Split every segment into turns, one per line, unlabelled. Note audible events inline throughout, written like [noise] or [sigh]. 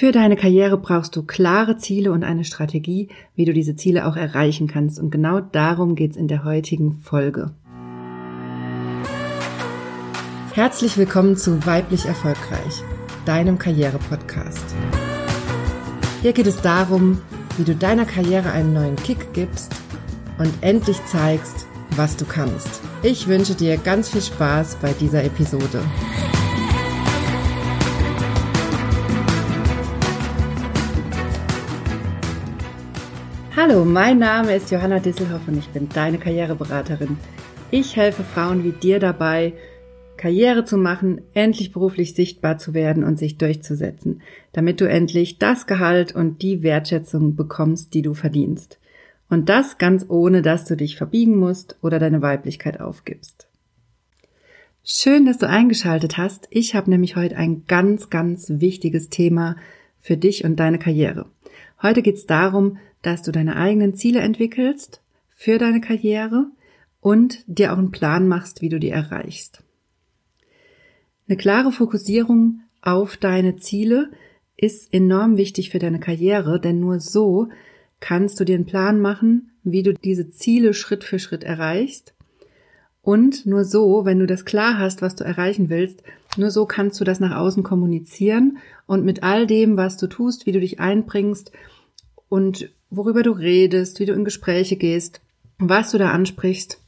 Für deine Karriere brauchst du klare Ziele und eine Strategie, wie du diese Ziele auch erreichen kannst. Und genau darum geht's in der heutigen Folge. Herzlich willkommen zu Weiblich Erfolgreich, deinem Karriere-Podcast. Hier geht es darum, wie du deiner Karriere einen neuen Kick gibst und endlich zeigst, was du kannst. Ich wünsche dir ganz viel Spaß bei dieser Episode. Hallo, mein Name ist Johanna Disselhoff und ich bin deine Karriereberaterin. Ich helfe Frauen wie dir dabei, Karriere zu machen, endlich beruflich sichtbar zu werden und sich durchzusetzen, damit du endlich das Gehalt und die Wertschätzung bekommst, die du verdienst. Und das ganz ohne, dass du dich verbiegen musst oder deine Weiblichkeit aufgibst. Schön, dass du eingeschaltet hast. Ich habe nämlich heute ein ganz, ganz wichtiges Thema für dich und deine Karriere. Heute geht es darum, dass du deine eigenen Ziele entwickelst für deine Karriere und dir auch einen Plan machst, wie du die erreichst. Eine klare Fokussierung auf deine Ziele ist enorm wichtig für deine Karriere, denn nur so kannst du dir einen Plan machen, wie du diese Ziele Schritt für Schritt erreichst. Und nur so, wenn du das klar hast, was du erreichen willst, nur so kannst du das nach außen kommunizieren und mit all dem, was du tust, wie du dich einbringst und worüber du redest, wie du in Gespräche gehst, was du da ansprichst,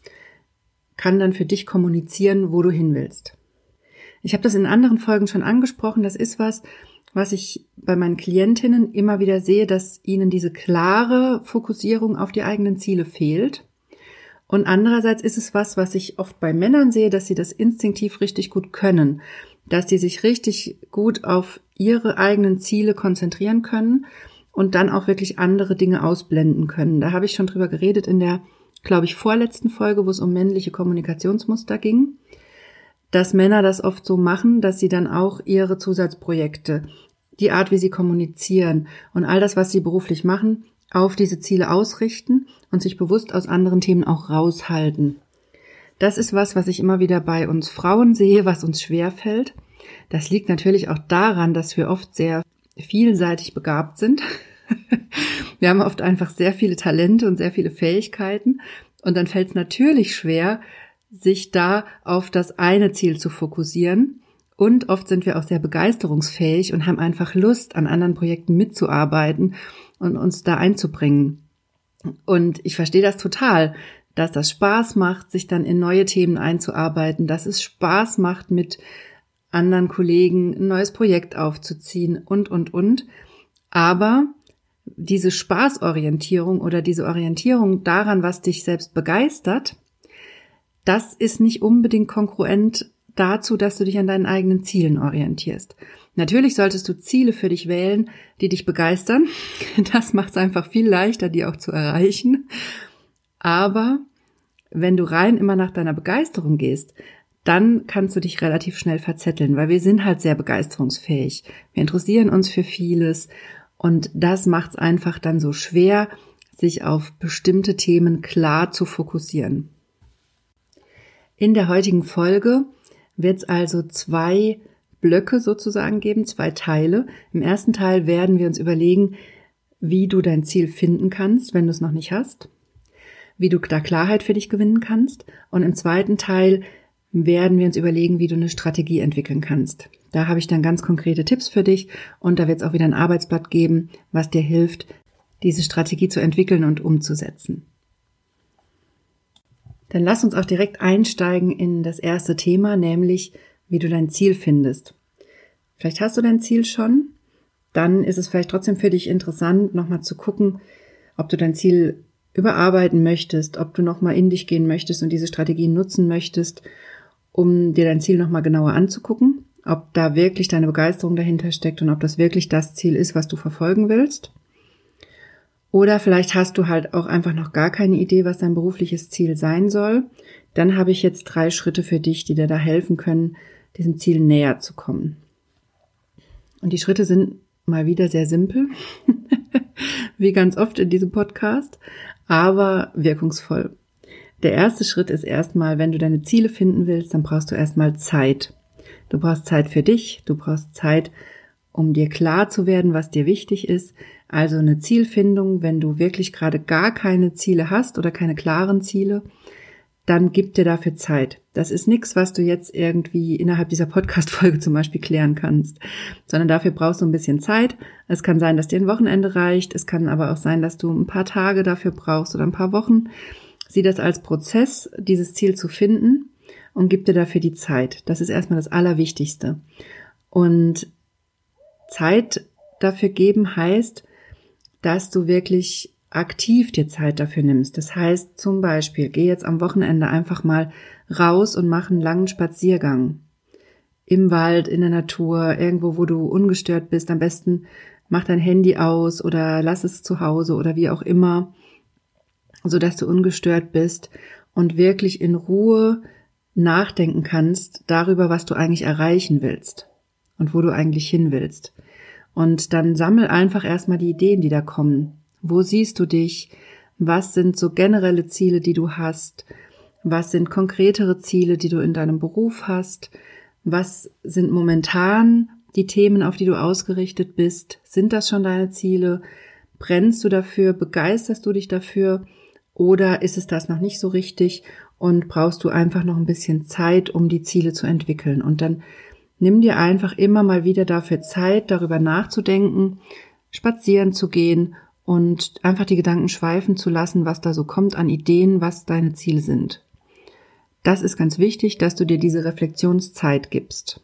kann dann für dich kommunizieren, wo du hin willst. Ich habe das in anderen Folgen schon angesprochen. Das ist was, was ich bei meinen Klientinnen immer wieder sehe, dass ihnen diese klare Fokussierung auf die eigenen Ziele fehlt. Und andererseits ist es was, was ich oft bei Männern sehe, dass sie das instinktiv richtig gut können, dass sie sich richtig gut auf ihre eigenen Ziele konzentrieren können und dann auch wirklich andere Dinge ausblenden können. Da habe ich schon drüber geredet in der, glaube ich, vorletzten Folge, wo es um männliche Kommunikationsmuster ging, dass Männer das oft so machen, dass sie dann auch ihre Zusatzprojekte, die Art, wie sie kommunizieren und all das, was sie beruflich machen, auf diese Ziele ausrichten und sich bewusst aus anderen Themen auch raushalten. Das ist was, was ich immer wieder bei uns Frauen sehe, was uns schwer fällt. Das liegt natürlich auch daran, dass wir oft sehr vielseitig begabt sind. Wir haben oft einfach sehr viele Talente und sehr viele Fähigkeiten. Und dann fällt es natürlich schwer, sich da auf das eine Ziel zu fokussieren. Und oft sind wir auch sehr begeisterungsfähig und haben einfach Lust, an anderen Projekten mitzuarbeiten und uns da einzubringen. Und ich verstehe das total, dass das Spaß macht, sich dann in neue Themen einzuarbeiten, dass es Spaß macht, mit anderen Kollegen ein neues Projekt aufzuziehen und, und, und. Aber diese Spaßorientierung oder diese Orientierung daran, was dich selbst begeistert, das ist nicht unbedingt konkurrent dazu, dass du dich an deinen eigenen Zielen orientierst. Natürlich solltest du Ziele für dich wählen, die dich begeistern. [laughs] Das macht es einfach viel leichter, die auch zu erreichen. Aber wenn du rein immer nach deiner Begeisterung gehst, dann kannst du dich relativ schnell verzetteln, weil wir sind halt sehr begeisterungsfähig. Wir interessieren uns für vieles und das macht es einfach dann so schwer, sich auf bestimmte Themen klar zu fokussieren. In der heutigen Folge wird es also zwei Blöcke sozusagen geben, zwei Teile. Im ersten Teil werden wir uns überlegen, wie du dein Ziel finden kannst, wenn du es noch nicht hast, wie du da Klarheit für dich gewinnen kannst. Und im zweiten Teil werden wir uns überlegen, wie du eine Strategie entwickeln kannst. Da habe ich dann ganz konkrete Tipps für dich und da wird es auch wieder ein Arbeitsblatt geben, was dir hilft, diese Strategie zu entwickeln und umzusetzen. Dann lass uns auch direkt einsteigen in das erste Thema, nämlich wie du dein Ziel findest. Vielleicht hast du dein Ziel schon, dann ist es vielleicht trotzdem für dich interessant, nochmal zu gucken, ob du dein Ziel überarbeiten möchtest, ob du nochmal in dich gehen möchtest und diese Strategien nutzen möchtest um dir dein Ziel nochmal genauer anzugucken, ob da wirklich deine Begeisterung dahinter steckt und ob das wirklich das Ziel ist, was du verfolgen willst. Oder vielleicht hast du halt auch einfach noch gar keine Idee, was dein berufliches Ziel sein soll. Dann habe ich jetzt drei Schritte für dich, die dir da helfen können, diesem Ziel näher zu kommen. Und die Schritte sind mal wieder sehr simpel, [laughs] wie ganz oft in diesem Podcast, aber wirkungsvoll. Der erste Schritt ist erstmal, wenn du deine Ziele finden willst, dann brauchst du erstmal Zeit. Du brauchst Zeit für dich, du brauchst Zeit, um dir klar zu werden, was dir wichtig ist. Also eine Zielfindung, wenn du wirklich gerade gar keine Ziele hast oder keine klaren Ziele, dann gib dir dafür Zeit. Das ist nichts, was du jetzt irgendwie innerhalb dieser Podcast-Folge zum Beispiel klären kannst, sondern dafür brauchst du ein bisschen Zeit. Es kann sein, dass dir ein Wochenende reicht. Es kann aber auch sein, dass du ein paar Tage dafür brauchst oder ein paar Wochen. Sieh das als Prozess, dieses Ziel zu finden und gib dir dafür die Zeit. Das ist erstmal das Allerwichtigste. Und Zeit dafür geben heißt, dass du wirklich aktiv dir Zeit dafür nimmst. Das heißt zum Beispiel, geh jetzt am Wochenende einfach mal raus und mach einen langen Spaziergang. Im Wald, in der Natur, irgendwo, wo du ungestört bist. Am besten mach dein Handy aus oder lass es zu Hause oder wie auch immer, so dass du ungestört bist und wirklich in Ruhe nachdenken kannst darüber, was du eigentlich erreichen willst und wo du eigentlich hin willst. Und dann sammel einfach erstmal die Ideen, die da kommen. Wo siehst du dich? Was sind so generelle Ziele, die du hast? Was sind konkretere Ziele, die du in deinem Beruf hast? Was sind momentan die Themen, auf die du ausgerichtet bist? Sind das schon deine Ziele? Brennst du dafür? Begeisterst du dich dafür? Oder ist es das noch nicht so richtig und brauchst du einfach noch ein bisschen Zeit, um die Ziele zu entwickeln? Und dann Nimm dir einfach immer mal wieder dafür Zeit, darüber nachzudenken, spazieren zu gehen und einfach die Gedanken schweifen zu lassen, was da so kommt an Ideen, was deine Ziele sind. Das ist ganz wichtig, dass du dir diese Reflexionszeit gibst.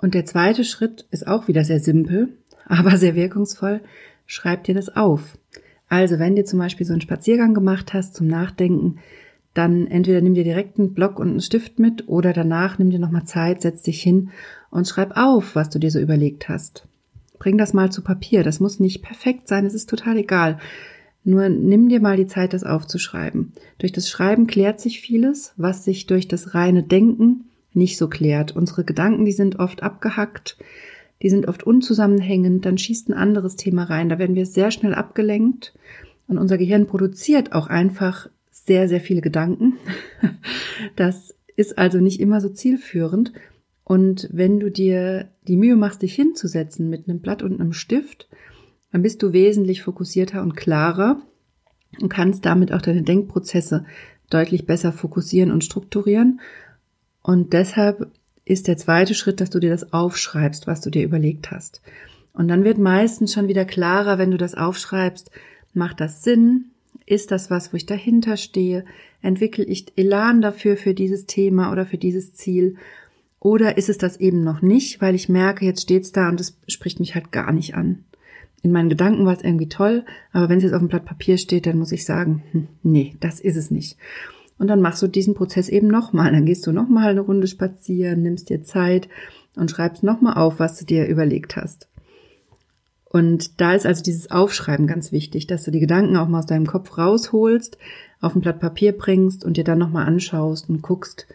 Und der zweite Schritt ist auch wieder sehr simpel, [laughs] aber sehr wirkungsvoll. Schreib dir das auf. Also, wenn dir zum Beispiel so einen Spaziergang gemacht hast zum Nachdenken, dann entweder nimm dir direkt einen Block und einen Stift mit oder danach nimm dir nochmal Zeit, setz dich hin und schreib auf, was du dir so überlegt hast. Bring das mal zu Papier. Das muss nicht perfekt sein, es ist total egal. Nur nimm dir mal die Zeit, das aufzuschreiben. Durch das Schreiben klärt sich vieles, was sich durch das reine Denken nicht so klärt. Unsere Gedanken, die sind oft abgehackt, die sind oft unzusammenhängend, dann schießt ein anderes Thema rein, da werden wir sehr schnell abgelenkt und unser Gehirn produziert auch einfach sehr, sehr viele Gedanken. [laughs] Das ist also nicht immer so zielführend. Und wenn du dir die Mühe machst, dich hinzusetzen mit einem Blatt und einem Stift, dann bist du wesentlich fokussierter und klarer und kannst damit auch deine Denkprozesse deutlich besser fokussieren und strukturieren. Und deshalb ist der zweite Schritt, dass du dir das aufschreibst, was du dir überlegt hast. Und dann wird meistens schon wieder klarer, wenn du das aufschreibst, macht das Sinn? Ist das was, wo ich dahinter stehe? Entwickle ich Elan dafür, für dieses Thema oder für dieses Ziel? Oder ist es das eben noch nicht, weil ich merke, jetzt steht's da und es spricht mich halt gar nicht an. In meinen Gedanken war es irgendwie toll, aber wenn es jetzt auf dem Blatt Papier steht, dann muss ich sagen, hm, nee, das ist es nicht. Und dann machst du diesen Prozess eben nochmal. Dann gehst du nochmal eine Runde spazieren, nimmst dir Zeit und schreibst nochmal auf, was du dir überlegt hast. Und da ist also dieses Aufschreiben ganz wichtig, dass du die Gedanken auch mal aus deinem Kopf rausholst, auf ein Blatt Papier bringst und dir dann nochmal anschaust und guckst,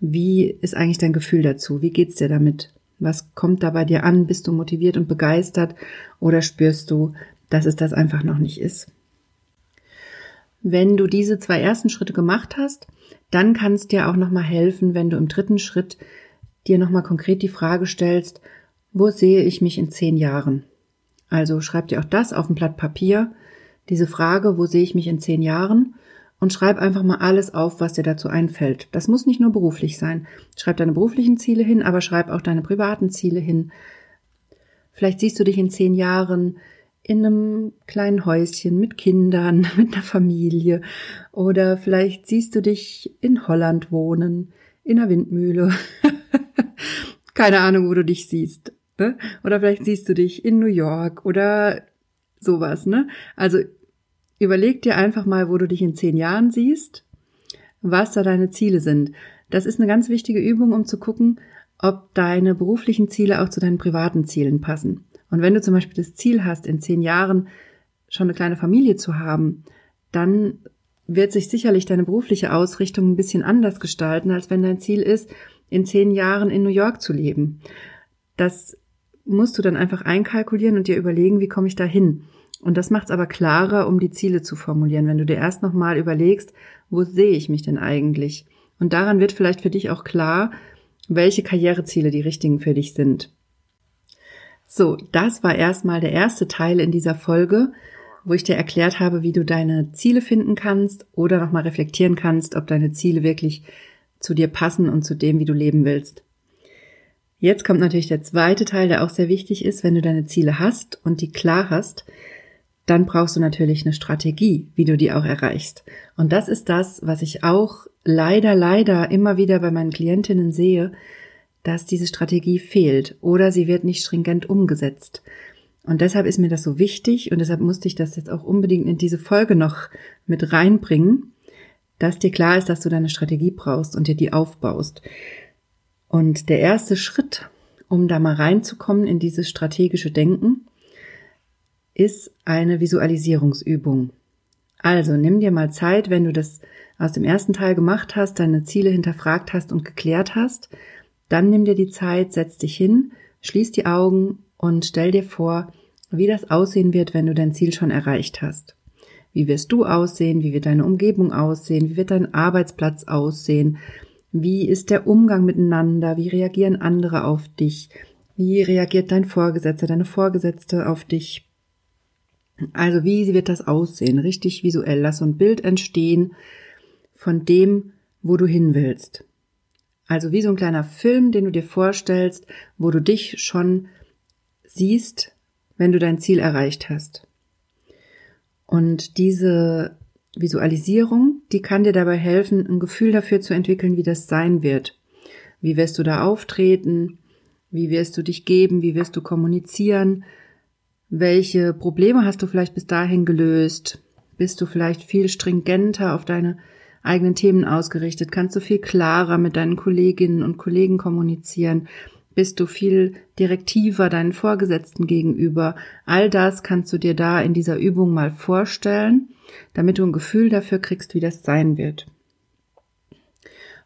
wie ist eigentlich dein Gefühl dazu? Wie geht's dir damit? Was kommt da bei dir an? Bist du motiviert und begeistert oder spürst du, dass es das einfach noch nicht ist? Wenn du diese zwei ersten Schritte gemacht hast, dann kann es dir auch nochmal helfen, wenn du im dritten Schritt dir nochmal konkret die Frage stellst, wo sehe ich mich in zehn Jahren? Also schreib dir auch das auf ein Blatt Papier, diese Frage, wo sehe ich mich in zehn Jahren? Und schreib einfach mal alles auf, was dir dazu einfällt. Das muss nicht nur beruflich sein. Schreib deine beruflichen Ziele hin, aber schreib auch deine privaten Ziele hin. Vielleicht siehst du dich in zehn Jahren in einem kleinen Häuschen mit Kindern, [laughs] mit einer Familie. Oder vielleicht siehst du dich in Holland wohnen, in einer Windmühle. [laughs] Keine Ahnung, wo du dich siehst. Ne? Oder vielleicht siehst du dich in New York oder sowas, ne? Also überleg dir einfach mal, wo du dich in zehn Jahren siehst, was da deine Ziele sind. Das ist eine ganz wichtige Übung, um zu gucken, ob deine beruflichen Ziele auch zu deinen privaten Zielen passen. Und wenn du zum Beispiel das Ziel hast, in zehn Jahren schon eine kleine Familie zu haben, dann wird sich sicherlich deine berufliche Ausrichtung ein bisschen anders gestalten, als wenn dein Ziel ist, in zehn Jahren in New York zu leben. Das musst du dann einfach einkalkulieren und dir überlegen, wie komme ich da hin. Und das macht es aber klarer, um die Ziele zu formulieren, wenn du dir erst nochmal überlegst, wo sehe ich mich denn eigentlich? Und daran wird vielleicht für dich auch klar, welche Karriereziele die richtigen für dich sind. So, das war erstmal der erste Teil in dieser Folge, wo ich dir erklärt habe, wie du deine Ziele finden kannst oder nochmal reflektieren kannst, ob deine Ziele wirklich zu dir passen und zu dem, wie du leben willst. Jetzt kommt natürlich der zweite Teil, der auch sehr wichtig ist. Wenn du deine Ziele hast und die klar hast, dann brauchst du natürlich eine Strategie, wie du die auch erreichst. Und das ist das, was ich auch leider, leider immer wieder bei meinen Klientinnen sehe, dass diese Strategie fehlt oder sie wird nicht stringent umgesetzt. Und deshalb ist mir das so wichtig und deshalb musste ich das jetzt auch unbedingt in diese Folge noch mit reinbringen, dass dir klar ist, dass du deine Strategie brauchst und dir die aufbaust. Und der erste Schritt, um da mal reinzukommen in dieses strategische Denken, ist eine Visualisierungsübung. Also nimm dir mal Zeit, wenn du das aus dem ersten Teil gemacht hast, deine Ziele hinterfragt hast und geklärt hast, dann nimm dir die Zeit, setz dich hin, schließ die Augen und stell dir vor, wie das aussehen wird, wenn du dein Ziel schon erreicht hast. Wie wirst du aussehen? Wie wird deine Umgebung aussehen? Wie wird dein Arbeitsplatz aussehen? Wie ist der Umgang miteinander? Wie reagieren andere auf dich? Wie reagiert dein Vorgesetzter, deine Vorgesetzte auf dich? Also wie wird das aussehen? Richtig visuell. Lass so ein Bild entstehen von dem, wo du hin willst. Also wie so ein kleiner Film, den du dir vorstellst, wo du dich schon siehst, wenn du dein Ziel erreicht hast. Und diese Visualisierung, die kann dir dabei helfen, ein Gefühl dafür zu entwickeln, wie das sein wird. Wie wirst du da auftreten? Wie wirst du dich geben? Wie wirst du kommunizieren? Welche Probleme hast du vielleicht bis dahin gelöst? Bist du vielleicht viel stringenter auf deine eigenen Themen ausgerichtet? Kannst du viel klarer mit deinen Kolleginnen und Kollegen kommunizieren? Bist du viel direktiver deinen Vorgesetzten gegenüber? All das kannst du dir da in dieser Übung mal vorstellen, damit du ein Gefühl dafür kriegst, wie das sein wird.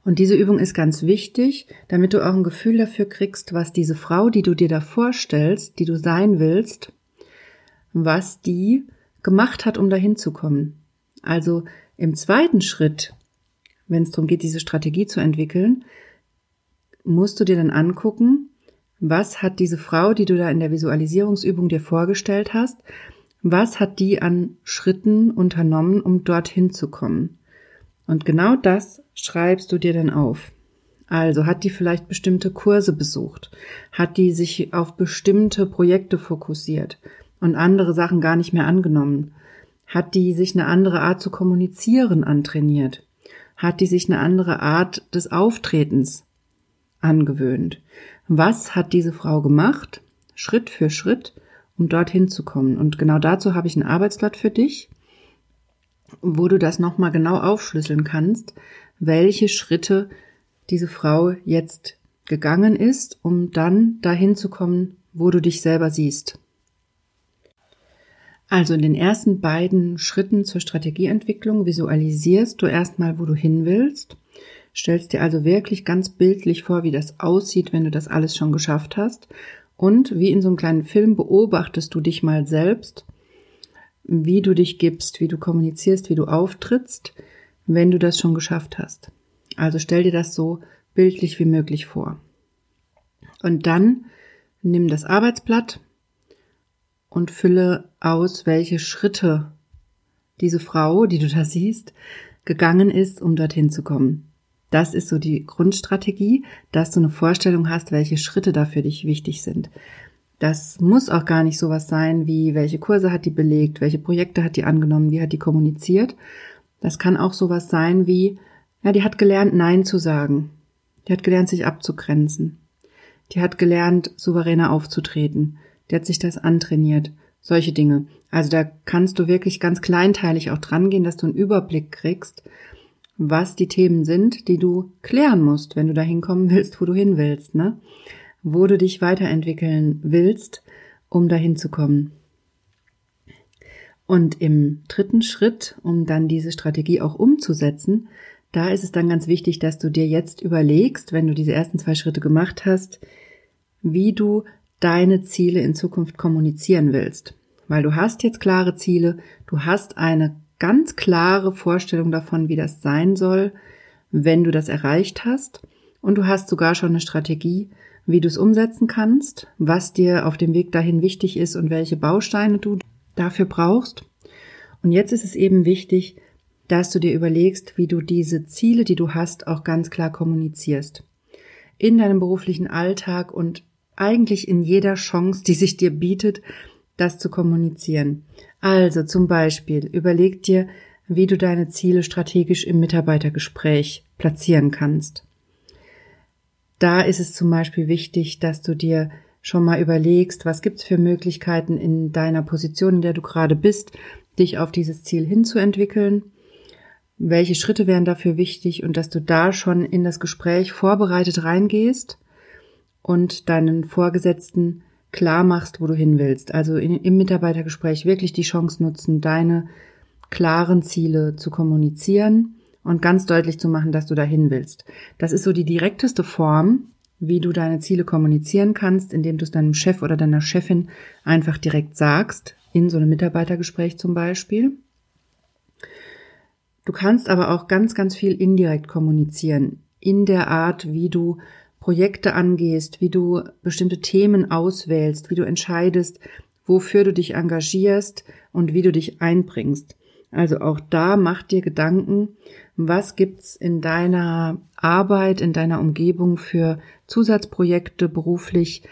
Und diese Übung ist ganz wichtig, damit du auch ein Gefühl dafür kriegst, was diese Frau, die du dir da vorstellst, die du sein willst, was die gemacht hat, um dahin zu kommen. Also im zweiten Schritt, wenn es darum geht, diese Strategie zu entwickeln, musst du dir dann angucken, was hat diese Frau, die du da in der Visualisierungsübung dir vorgestellt hast, was hat die an Schritten unternommen, um dorthin zu kommen? Und genau das schreibst du dir dann auf. Also hat die vielleicht bestimmte Kurse besucht? Hat die sich auf bestimmte Projekte fokussiert und andere Sachen gar nicht mehr angenommen? Hat die sich eine andere Art zu kommunizieren antrainiert? Hat die sich eine andere Art des Auftretens angewöhnt? Was hat diese Frau gemacht, Schritt für Schritt, um dorthin zu kommen? Und genau dazu habe ich ein Arbeitsblatt für dich, wo du das nochmal genau aufschlüsseln kannst, welche Schritte diese Frau jetzt gegangen ist, um dann dahin zu kommen, wo du dich selber siehst. Also in den ersten beiden Schritten zur Strategieentwicklung visualisierst du erstmal, wo du hin willst, stellst dir also wirklich ganz bildlich vor, wie das aussieht, wenn du das alles schon geschafft hast und wie in so einem kleinen Film beobachtest du dich mal selbst, wie du dich gibst, wie du kommunizierst, wie du auftrittst, wenn du das schon geschafft hast. Also stell dir das so bildlich wie möglich vor. Und dann nimm das Arbeitsblatt und fülle aus, welche Schritte diese Frau, die du da siehst, gegangen ist, um dorthin zu kommen. Das ist so die Grundstrategie, dass du eine Vorstellung hast, welche Schritte da für dich wichtig sind. Das muss auch gar nicht sowas sein wie, welche Kurse hat die belegt, welche Projekte hat die angenommen, wie hat die kommuniziert. Das kann auch sowas sein wie, ja, die hat gelernt, Nein zu sagen. Die hat gelernt, sich abzugrenzen. Die hat gelernt, souveräner aufzutreten der hat sich das antrainiert. Solche Dinge. Also da kannst du wirklich ganz kleinteilig auch dran gehen, dass du einen Überblick kriegst, was die Themen sind, die du klären musst, wenn du da hinkommen willst, wo du hin willst, ne? Wo du dich weiterentwickeln willst, um dahin zu kommen. Und im dritten Schritt, um dann diese Strategie auch umzusetzen, da ist es dann ganz wichtig, dass du dir jetzt überlegst, wenn du diese ersten zwei Schritte gemacht hast, wie du deine Ziele in Zukunft kommunizieren willst. Weil du hast jetzt klare Ziele, du hast eine ganz klare Vorstellung davon, wie das sein soll, wenn du das erreicht hast. Und du hast sogar schon eine Strategie, wie du es umsetzen kannst, was dir auf dem Weg dahin wichtig ist und welche Bausteine du dafür brauchst. Und jetzt ist es eben wichtig, dass du dir überlegst, wie du diese Ziele, die du hast, auch ganz klar kommunizierst. In deinem beruflichen Alltag und eigentlich in jeder Chance, die sich dir bietet, das zu kommunizieren. Also zum Beispiel, überleg dir, wie du deine Ziele strategisch im Mitarbeitergespräch platzieren kannst. Da ist es zum Beispiel wichtig, dass du dir schon mal überlegst, was gibt's für Möglichkeiten in deiner Position, in der du gerade bist, dich auf dieses Ziel hinzuentwickeln. Welche Schritte wären dafür wichtig und dass du da schon in das Gespräch vorbereitet reingehst und deinen Vorgesetzten klar machst, wo du hin willst. Also in, im Mitarbeitergespräch wirklich die Chance nutzen, deine klaren Ziele zu kommunizieren und ganz deutlich zu machen, dass du dahin willst. Das ist so die direkteste Form, wie du deine Ziele kommunizieren kannst, indem du es deinem Chef oder deiner Chefin einfach direkt sagst, in so einem Mitarbeitergespräch zum Beispiel. Du kannst aber auch ganz, ganz viel indirekt kommunizieren, in der Art, wie du Projekte angehst, wie du bestimmte Themen auswählst, wie du entscheidest, wofür du dich engagierst und wie du dich einbringst. Also auch da mach dir Gedanken, was gibt's in deiner Arbeit, in deiner Umgebung für Zusatzprojekte beruflich,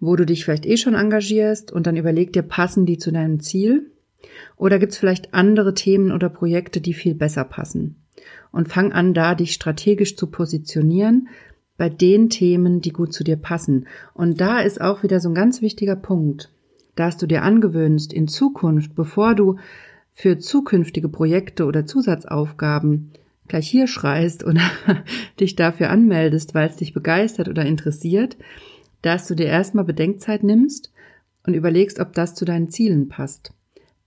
wo du dich vielleicht eh schon engagierst und dann überleg dir, passen die zu deinem Ziel? Oder gibt's vielleicht andere Themen oder Projekte, die viel besser passen? Und fang an, da dich strategisch zu positionieren bei den Themen, die gut zu dir passen. Und da ist auch wieder so ein ganz wichtiger Punkt, dass du dir angewöhnst, in Zukunft, bevor du für zukünftige Projekte oder Zusatzaufgaben gleich hier schreist [laughs] oder dich dafür anmeldest, weil es dich begeistert oder interessiert, dass du dir erstmal Bedenkzeit nimmst und überlegst, ob das zu deinen Zielen passt.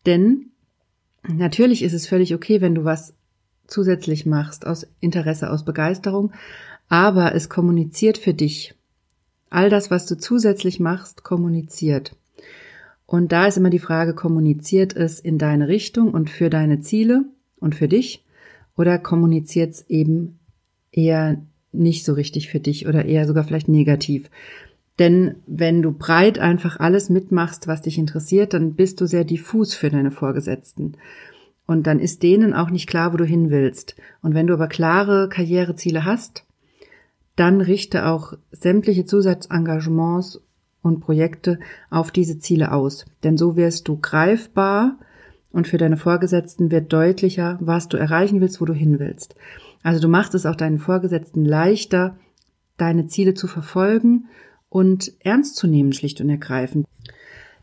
Denn natürlich ist es völlig okay, wenn du was zusätzlich machst aus Interesse, aus Begeisterung, aber es kommuniziert für dich. All das, was du zusätzlich machst, kommuniziert. Und da ist immer die Frage, kommuniziert es in deine Richtung und für deine Ziele und für dich oder kommuniziert es eben eher nicht so richtig für dich oder eher sogar vielleicht negativ. Denn wenn du breit einfach alles mitmachst, was dich interessiert, dann bist du sehr diffus für deine Vorgesetzten. Und dann ist denen auch nicht klar, wo du hin willst. Und wenn du aber klare Karriereziele hast, dann richte auch sämtliche Zusatzengagements und Projekte auf diese Ziele aus. Denn so wirst du greifbar und für deine Vorgesetzten wird deutlicher, was du erreichen willst, wo du hin willst. Also du machst es auch deinen Vorgesetzten leichter, deine Ziele zu verfolgen und ernst zu nehmen, schlicht und ergreifend.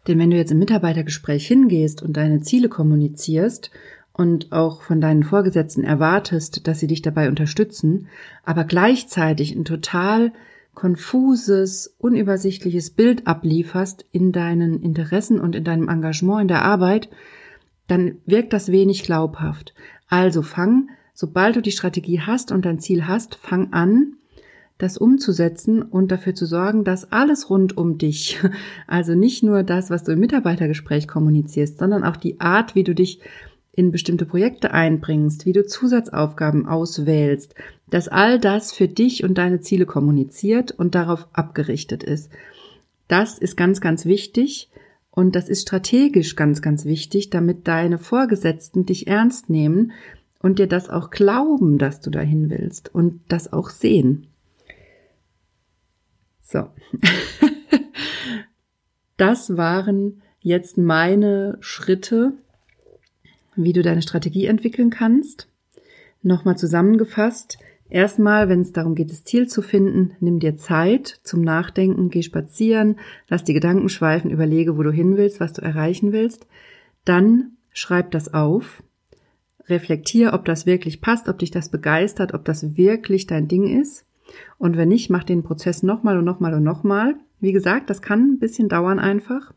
Denn wenn du jetzt im Mitarbeitergespräch hingehst und deine Ziele kommunizierst und auch von deinen Vorgesetzten erwartest, dass sie dich dabei unterstützen, aber gleichzeitig ein total konfuses, unübersichtliches Bild ablieferst in deinen Interessen und in deinem Engagement in der Arbeit, dann wirkt das wenig glaubhaft. Also fang, sobald du die Strategie hast und dein Ziel hast, fang an, das umzusetzen und dafür zu sorgen, dass alles rund um dich, [laughs] also nicht nur das, was du im Mitarbeitergespräch kommunizierst, sondern auch die Art, wie du dich in bestimmte Projekte einbringst, wie du Zusatzaufgaben auswählst, dass all das für dich und deine Ziele kommuniziert und darauf abgerichtet ist. Das ist ganz, ganz wichtig und das ist strategisch ganz, ganz wichtig, damit deine Vorgesetzten dich ernst nehmen und dir das auch glauben, dass du dahin willst und das auch sehen. So. [laughs] das waren jetzt meine Schritte, wie du deine Strategie entwickeln kannst. Nochmal zusammengefasst. Erstmal, wenn es darum geht, das Ziel zu finden, nimm dir Zeit zum Nachdenken, geh spazieren, lass die Gedanken schweifen, überlege, wo du hin willst, was du erreichen willst. Dann schreib das auf, reflektier, ob das wirklich passt, ob dich das begeistert, ob das wirklich dein Ding ist. Und wenn nicht, mach den Prozess nochmal und nochmal und nochmal. Wie gesagt, das kann ein bisschen dauern einfach.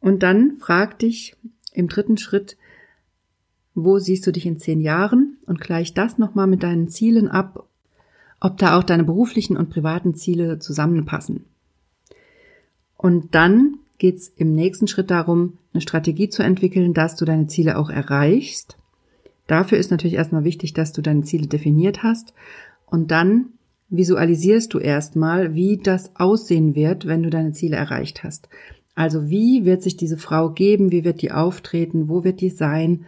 Und dann frag dich im dritten Schritt, wo siehst du dich in zehn Jahren und gleich das nochmal mit deinen Zielen ab, ob da auch deine beruflichen und privaten Ziele zusammenpassen. Und dann geht's im nächsten Schritt darum, eine Strategie zu entwickeln, dass du deine Ziele auch erreichst. Dafür ist natürlich erstmal wichtig, dass du deine Ziele definiert hast und dann visualisierst du erstmal, wie das aussehen wird, wenn du deine Ziele erreicht hast. Also wie wird sich diese Frau geben, wie wird die auftreten, wo wird die sein,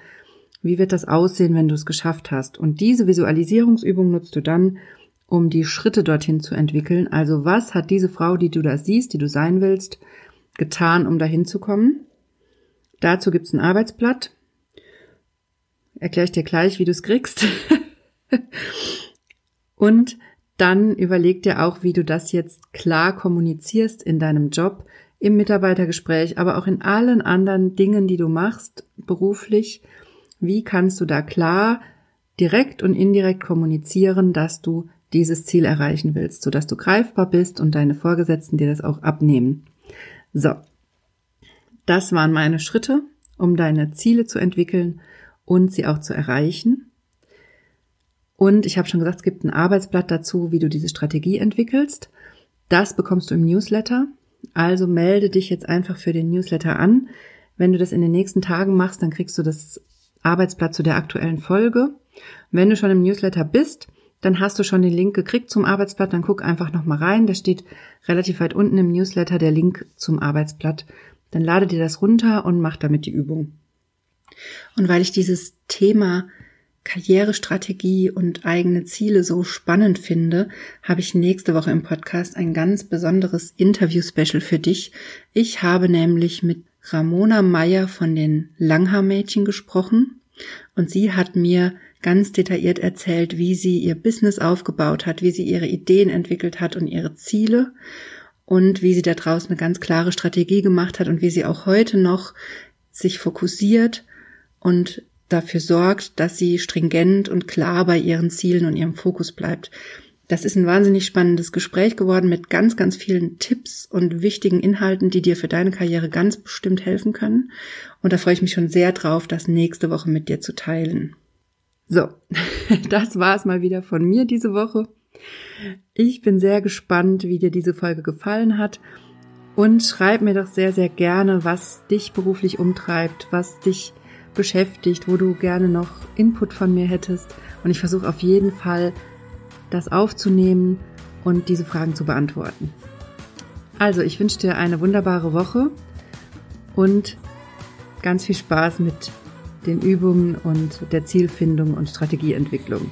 wie wird das aussehen, wenn du es geschafft hast. Und diese Visualisierungsübung nutzt du dann, um die Schritte dorthin zu entwickeln. Also was hat diese Frau, die du da siehst, die du sein willst, getan, um dahin zu kommen? Dazu gibt's ein Arbeitsblatt. Erkläre ich dir gleich, wie du es kriegst. [laughs] Und dann überleg dir auch, wie du das jetzt klar kommunizierst in deinem Job, im Mitarbeitergespräch, aber auch in allen anderen Dingen, die du machst, beruflich. Wie kannst du da klar, direkt und indirekt kommunizieren, dass du dieses Ziel erreichen willst, sodass du greifbar bist und deine Vorgesetzten dir das auch abnehmen. So. Das waren meine Schritte, um deine Ziele zu entwickeln und sie auch zu erreichen. Und ich habe schon gesagt, es gibt ein Arbeitsblatt dazu, wie du diese Strategie entwickelst. Das bekommst du im Newsletter. Also melde dich jetzt einfach für den Newsletter an. Wenn du das in den nächsten Tagen machst, dann kriegst du das Arbeitsblatt zu der aktuellen Folge. Wenn du schon im Newsletter bist, dann hast du schon den Link gekriegt zum Arbeitsblatt, dann guck einfach nochmal rein. Der steht relativ weit unten im Newsletter, der Link zum Arbeitsblatt. Dann lade dir das runter und mach damit die Übung. Und weil ich dieses Thema Karrierestrategie und eigene Ziele so spannend finde, habe ich nächste Woche im Podcast ein ganz besonderes Interview-Special für dich. Ich habe nämlich mit Ramona Meyer von den Langhaar-Mädchen gesprochen und sie hat mir ganz detailliert erzählt, wie sie ihr Business aufgebaut hat, wie sie ihre Ideen entwickelt hat und ihre Ziele und wie sie da draußen eine ganz klare Strategie gemacht hat und wie sie auch heute noch sich fokussiert und dafür sorgt, dass sie stringent und klar bei ihren Zielen und ihrem Fokus bleibt. Das ist ein wahnsinnig spannendes Gespräch geworden mit ganz, ganz vielen Tipps und wichtigen Inhalten, die dir für deine Karriere ganz bestimmt helfen können. Und da freue ich mich schon sehr drauf, das nächste Woche mit dir zu teilen. So, [laughs] das war es mal wieder von mir diese Woche. Ich bin sehr gespannt, wie dir diese Folge gefallen hat. Und schreib mir doch sehr, sehr gerne, was dich beruflich umtreibt, was dich beschäftigt, wo du gerne noch Input von mir hättest. Und ich versuche auf jeden Fall, das aufzunehmen und diese Fragen zu beantworten. Also, ich wünsche dir eine wunderbare Woche und ganz viel Spaß mit den Übungen und der Zielfindung und Strategieentwicklung.